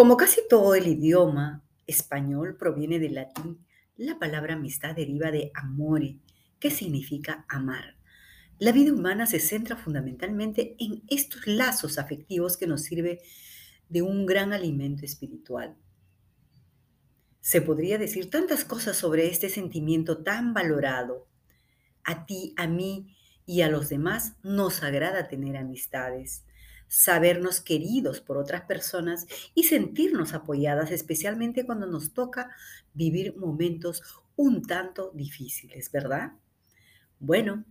Como casi todo el idioma español proviene del latín, la palabra amistad deriva de amore, que significa amar. La vida humana se centra fundamentalmente en estos lazos afectivos que nos sirve de un gran alimento espiritual. Se podría decir tantas cosas sobre este sentimiento tan valorado. A ti, a mí y a los demás nos agrada tener amistades, sabernos queridos por otras personas y sentirnos apoyadas, especialmente cuando nos toca vivir momentos un tanto difíciles, ¿verdad? Bueno,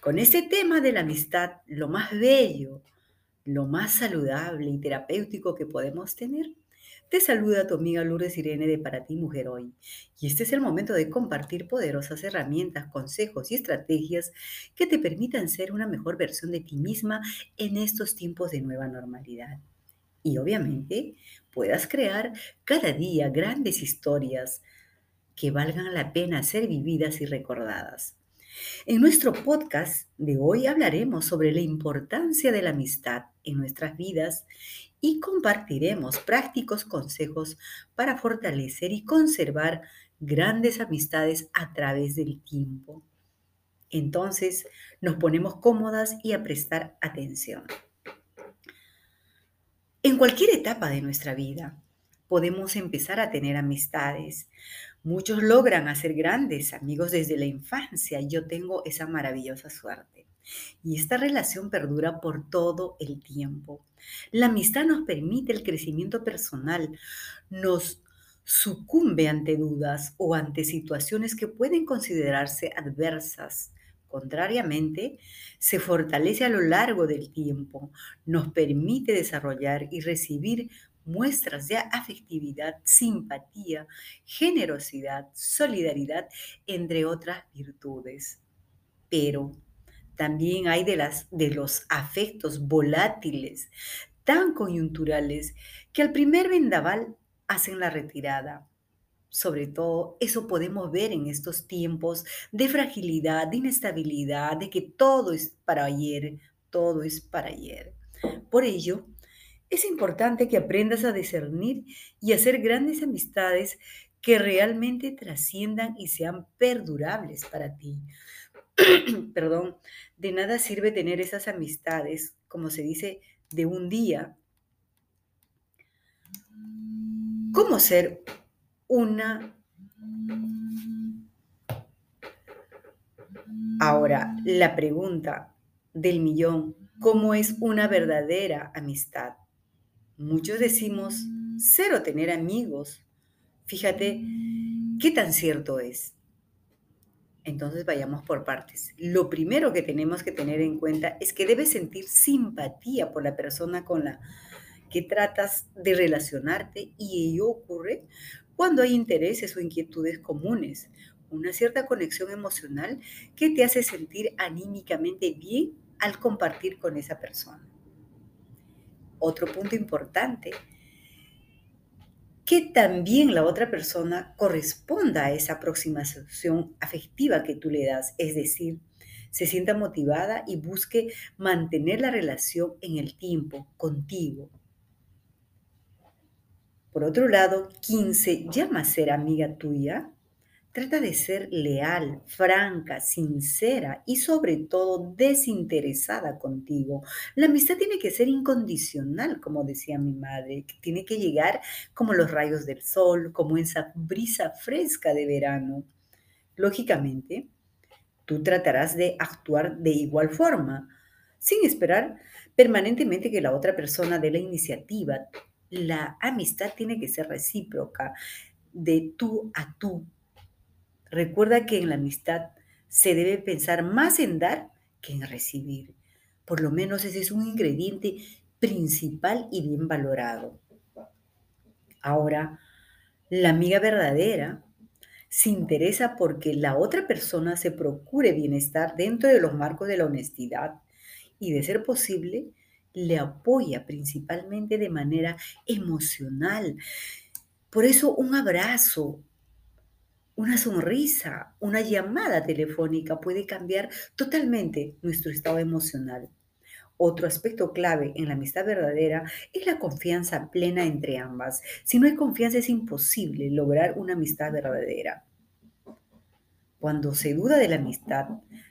con este tema de la amistad, lo más bello, lo más saludable y terapéutico que podemos tener, te saluda tu amiga Lourdes Irene de Para ti Mujer Hoy. Y este es el momento de compartir poderosas herramientas, consejos y estrategias que te permitan ser una mejor versión de ti misma en estos tiempos de nueva normalidad. Y obviamente puedas crear cada día grandes historias que valgan la pena ser vividas y recordadas. En nuestro podcast de hoy hablaremos sobre la importancia de la amistad en nuestras vidas y compartiremos prácticos consejos para fortalecer y conservar grandes amistades a través del tiempo. Entonces nos ponemos cómodas y a prestar atención. En cualquier etapa de nuestra vida podemos empezar a tener amistades, Muchos logran hacer grandes amigos desde la infancia. Yo tengo esa maravillosa suerte. Y esta relación perdura por todo el tiempo. La amistad nos permite el crecimiento personal, nos sucumbe ante dudas o ante situaciones que pueden considerarse adversas. Contrariamente, se fortalece a lo largo del tiempo, nos permite desarrollar y recibir muestras de afectividad, simpatía, generosidad, solidaridad, entre otras virtudes. Pero también hay de, las, de los afectos volátiles, tan coyunturales, que al primer vendaval hacen la retirada. Sobre todo, eso podemos ver en estos tiempos de fragilidad, de inestabilidad, de que todo es para ayer, todo es para ayer. Por ello, es importante que aprendas a discernir y hacer grandes amistades que realmente trasciendan y sean perdurables para ti. Perdón, de nada sirve tener esas amistades, como se dice, de un día. ¿Cómo ser una... Ahora, la pregunta del millón, ¿cómo es una verdadera amistad? Muchos decimos cero tener amigos. Fíjate qué tan cierto es. Entonces vayamos por partes. Lo primero que tenemos que tener en cuenta es que debes sentir simpatía por la persona con la que tratas de relacionarte y ello ocurre cuando hay intereses o inquietudes comunes, una cierta conexión emocional que te hace sentir anímicamente bien al compartir con esa persona. Otro punto importante, que también la otra persona corresponda a esa aproximación afectiva que tú le das, es decir, se sienta motivada y busque mantener la relación en el tiempo contigo. Por otro lado, quien se llama ser amiga tuya, Trata de ser leal, franca, sincera y sobre todo desinteresada contigo. La amistad tiene que ser incondicional, como decía mi madre, tiene que llegar como los rayos del sol, como esa brisa fresca de verano. Lógicamente, tú tratarás de actuar de igual forma, sin esperar permanentemente que la otra persona dé la iniciativa. La amistad tiene que ser recíproca, de tú a tú, Recuerda que en la amistad se debe pensar más en dar que en recibir. Por lo menos ese es un ingrediente principal y bien valorado. Ahora, la amiga verdadera se interesa porque la otra persona se procure bienestar dentro de los marcos de la honestidad y, de ser posible, le apoya principalmente de manera emocional. Por eso un abrazo, una sonrisa, una llamada telefónica puede cambiar totalmente nuestro estado emocional. Otro aspecto clave en la amistad verdadera es la confianza plena entre ambas. Si no hay confianza es imposible lograr una amistad verdadera. Cuando se duda de la amistad,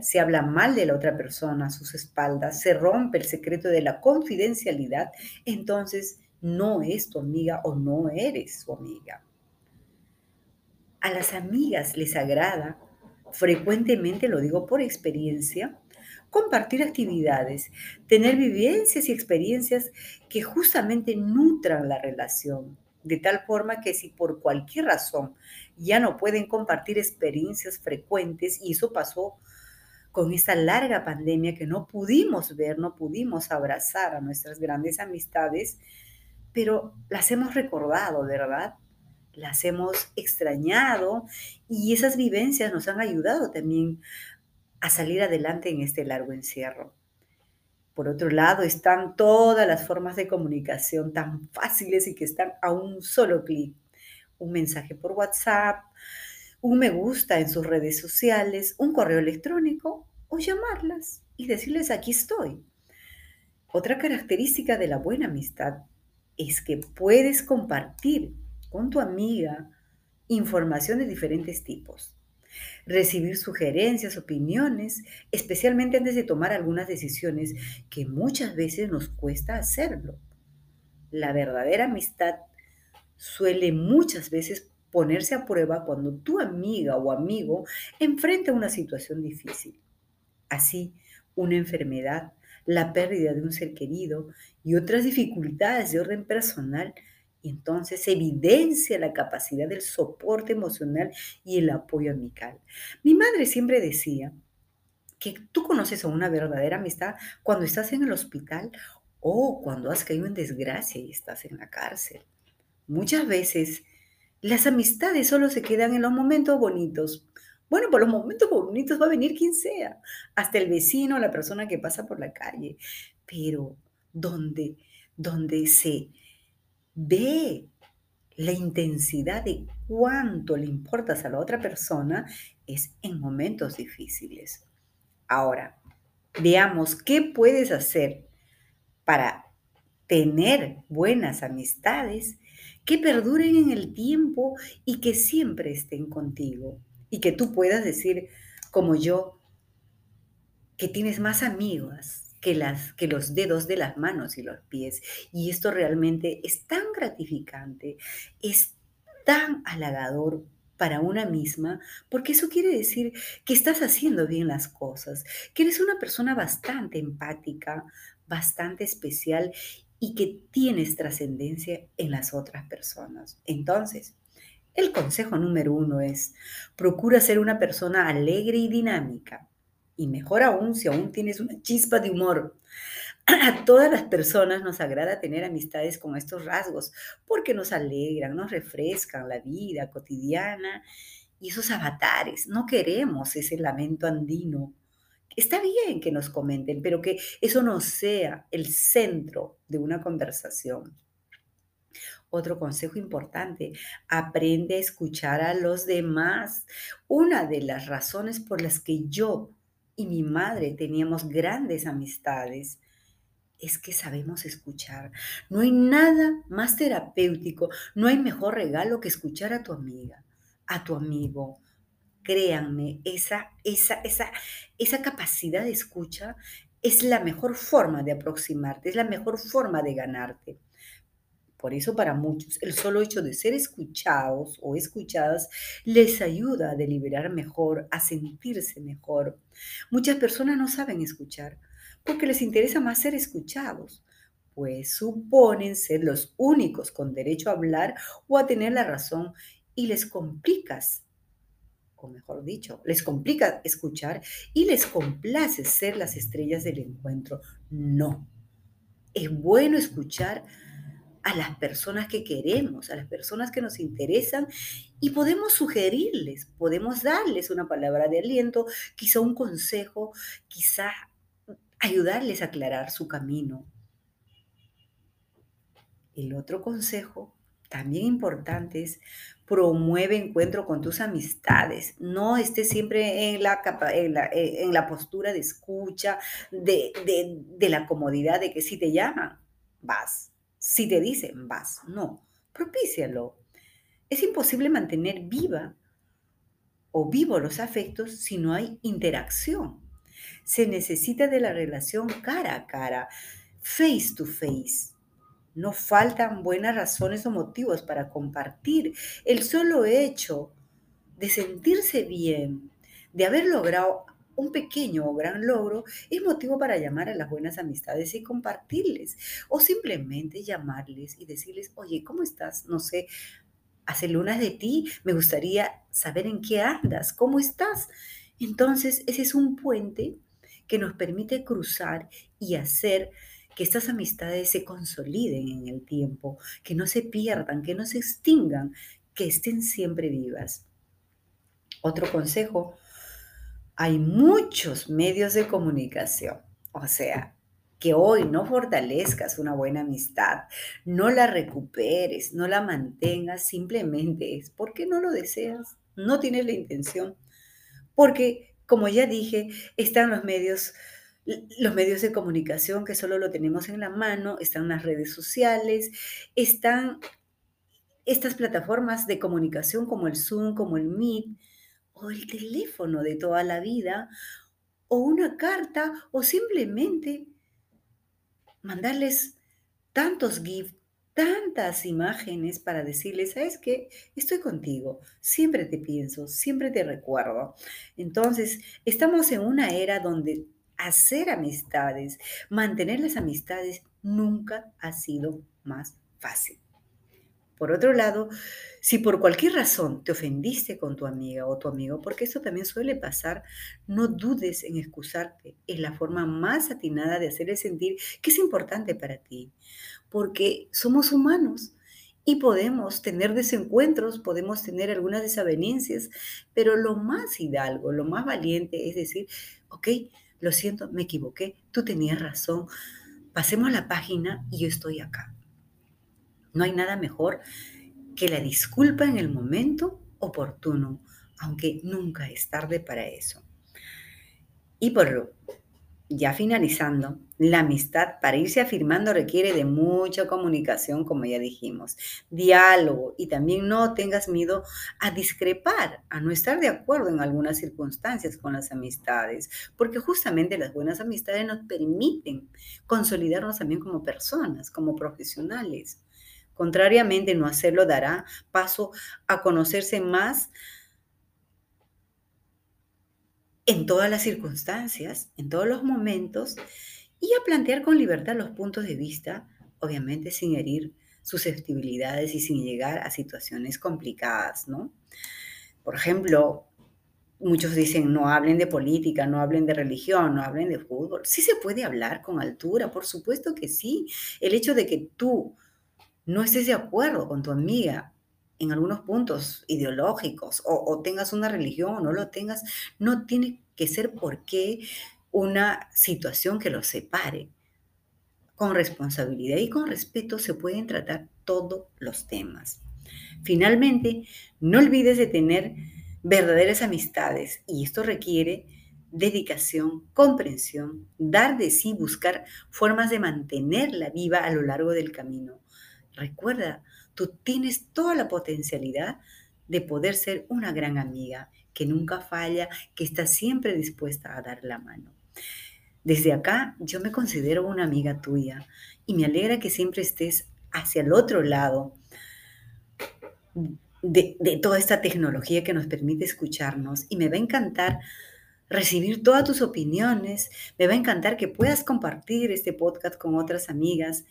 se habla mal de la otra persona a sus espaldas, se rompe el secreto de la confidencialidad, entonces no es tu amiga o no eres su amiga. A las amigas les agrada, frecuentemente lo digo por experiencia, compartir actividades, tener vivencias y experiencias que justamente nutran la relación, de tal forma que si por cualquier razón ya no pueden compartir experiencias frecuentes, y eso pasó con esta larga pandemia que no pudimos ver, no pudimos abrazar a nuestras grandes amistades, pero las hemos recordado, ¿verdad? Las hemos extrañado y esas vivencias nos han ayudado también a salir adelante en este largo encierro. Por otro lado, están todas las formas de comunicación tan fáciles y que están a un solo clic. Un mensaje por WhatsApp, un me gusta en sus redes sociales, un correo electrónico o llamarlas y decirles aquí estoy. Otra característica de la buena amistad es que puedes compartir con tu amiga información de diferentes tipos recibir sugerencias, opiniones, especialmente antes de tomar algunas decisiones que muchas veces nos cuesta hacerlo. La verdadera amistad suele muchas veces ponerse a prueba cuando tu amiga o amigo enfrenta una situación difícil. Así, una enfermedad, la pérdida de un ser querido y otras dificultades de orden personal y entonces evidencia la capacidad del soporte emocional y el apoyo amical. Mi madre siempre decía que tú conoces a una verdadera amistad cuando estás en el hospital o cuando has caído en desgracia y estás en la cárcel. Muchas veces las amistades solo se quedan en los momentos bonitos. Bueno, por los momentos bonitos va a venir quien sea, hasta el vecino, la persona que pasa por la calle, pero donde, donde se ve la intensidad de cuánto le importas a la otra persona es en momentos difíciles. Ahora, veamos qué puedes hacer para tener buenas amistades que perduren en el tiempo y que siempre estén contigo. Y que tú puedas decir, como yo, que tienes más amigas que, las, que los dedos de las manos y los pies. Y esto realmente es tan gratificante, es tan halagador para una misma, porque eso quiere decir que estás haciendo bien las cosas, que eres una persona bastante empática, bastante especial y que tienes trascendencia en las otras personas. Entonces, el consejo número uno es, procura ser una persona alegre y dinámica y mejor aún si aún tienes una chispa de humor. A todas las personas nos agrada tener amistades con estos rasgos porque nos alegran, nos refrescan la vida cotidiana y esos avatares. No queremos ese lamento andino. Está bien que nos comenten, pero que eso no sea el centro de una conversación. Otro consejo importante, aprende a escuchar a los demás. Una de las razones por las que yo y mi madre teníamos grandes amistades, es que sabemos escuchar. No hay nada más terapéutico, no hay mejor regalo que escuchar a tu amiga, a tu amigo. Créanme, esa, esa, esa, esa capacidad de escucha es la mejor forma de aproximarte, es la mejor forma de ganarte. Por eso para muchos el solo hecho de ser escuchados o escuchadas les ayuda a deliberar mejor, a sentirse mejor. Muchas personas no saben escuchar porque les interesa más ser escuchados, pues suponen ser los únicos con derecho a hablar o a tener la razón y les complicas, o mejor dicho, les complica escuchar y les complace ser las estrellas del encuentro. No. Es bueno escuchar a las personas que queremos, a las personas que nos interesan y podemos sugerirles, podemos darles una palabra de aliento, quizá un consejo, quizá ayudarles a aclarar su camino. El otro consejo también importante es promueve encuentro con tus amistades. No estés siempre en la, en la, eh, en la postura de escucha, de, de, de la comodidad de que si te llaman, vas. Si te dicen, vas. No, propícialo. Es imposible mantener viva o vivo los afectos si no hay interacción. Se necesita de la relación cara a cara, face to face. No faltan buenas razones o motivos para compartir. El solo hecho de sentirse bien, de haber logrado un pequeño o gran logro, es motivo para llamar a las buenas amistades y compartirles. O simplemente llamarles y decirles, oye, ¿cómo estás? No sé, hace lunas de ti, me gustaría saber en qué andas, cómo estás. Entonces, ese es un puente que nos permite cruzar y hacer que estas amistades se consoliden en el tiempo, que no se pierdan, que no se extingan, que estén siempre vivas. Otro consejo, hay muchos medios de comunicación, o sea, que hoy no fortalezcas una buena amistad, no la recuperes, no la mantengas, simplemente es porque no lo deseas, no tienes la intención, porque como ya dije, están los medios los medios de comunicación que solo lo tenemos en la mano, están las redes sociales, están estas plataformas de comunicación como el Zoom, como el Meet, o el teléfono de toda la vida, o una carta, o simplemente mandarles tantos GIFs, tantas imágenes para decirles, ¿sabes qué? Estoy contigo, siempre te pienso, siempre te recuerdo. Entonces, estamos en una era donde hacer amistades, mantener las amistades nunca ha sido más fácil. Por otro lado, si por cualquier razón te ofendiste con tu amiga o tu amigo, porque eso también suele pasar, no dudes en excusarte. Es la forma más atinada de hacerle sentir que es importante para ti, porque somos humanos y podemos tener desencuentros, podemos tener algunas desavenencias, pero lo más hidalgo, lo más valiente es decir, ok, lo siento, me equivoqué, tú tenías razón, pasemos la página y yo estoy acá. No hay nada mejor que la disculpa en el momento oportuno, aunque nunca es tarde para eso. Y por ya finalizando, la amistad para irse afirmando requiere de mucha comunicación, como ya dijimos, diálogo y también no tengas miedo a discrepar, a no estar de acuerdo en algunas circunstancias con las amistades, porque justamente las buenas amistades nos permiten consolidarnos también como personas, como profesionales. Contrariamente, no hacerlo dará paso a conocerse más en todas las circunstancias, en todos los momentos, y a plantear con libertad los puntos de vista, obviamente sin herir susceptibilidades y sin llegar a situaciones complicadas, ¿no? Por ejemplo, muchos dicen no hablen de política, no hablen de religión, no hablen de fútbol. Sí se puede hablar con altura, por supuesto que sí. El hecho de que tú no estés de acuerdo con tu amiga en algunos puntos ideológicos o, tengas una religión o no lo tengas, no tiene que ser por qué una situación que los separe. Con responsabilidad y con respeto se pueden tratar todos los temas. Finalmente, no olvides de tener verdaderas amistades y esto requiere dedicación, comprensión, dar de sí, buscar formas de mantenerla viva a lo largo del camino. Recuerda, tú tienes toda la potencialidad de poder ser una gran amiga que nunca falla, que está siempre dispuesta a dar la mano. Desde acá yo me considero una amiga tuya y me alegra que siempre estés hacia el otro lado de, toda esta tecnología que nos permite escucharnos y me va a encantar recibir todas tus opiniones, me va a encantar que puedas compartir este podcast con otras amigas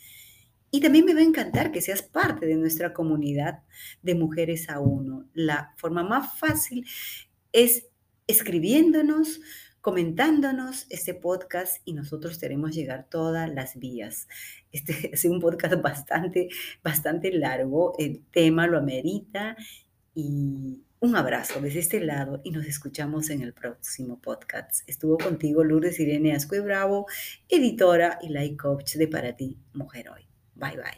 y también me va a encantar que seas parte de nuestra comunidad de mujeres a uno. La forma más fácil es escribiéndonos, comentándonos este podcast y nosotros haremos llegar todas las vías. Este es un podcast bastante, bastante largo, el tema lo amerita y un abrazo desde este lado y nos escuchamos en el próximo podcast. Estuvo contigo Lourdes Irene Ascue Bravo, editora y life coach de Para Ti, Mujer Hoy. Bye bye.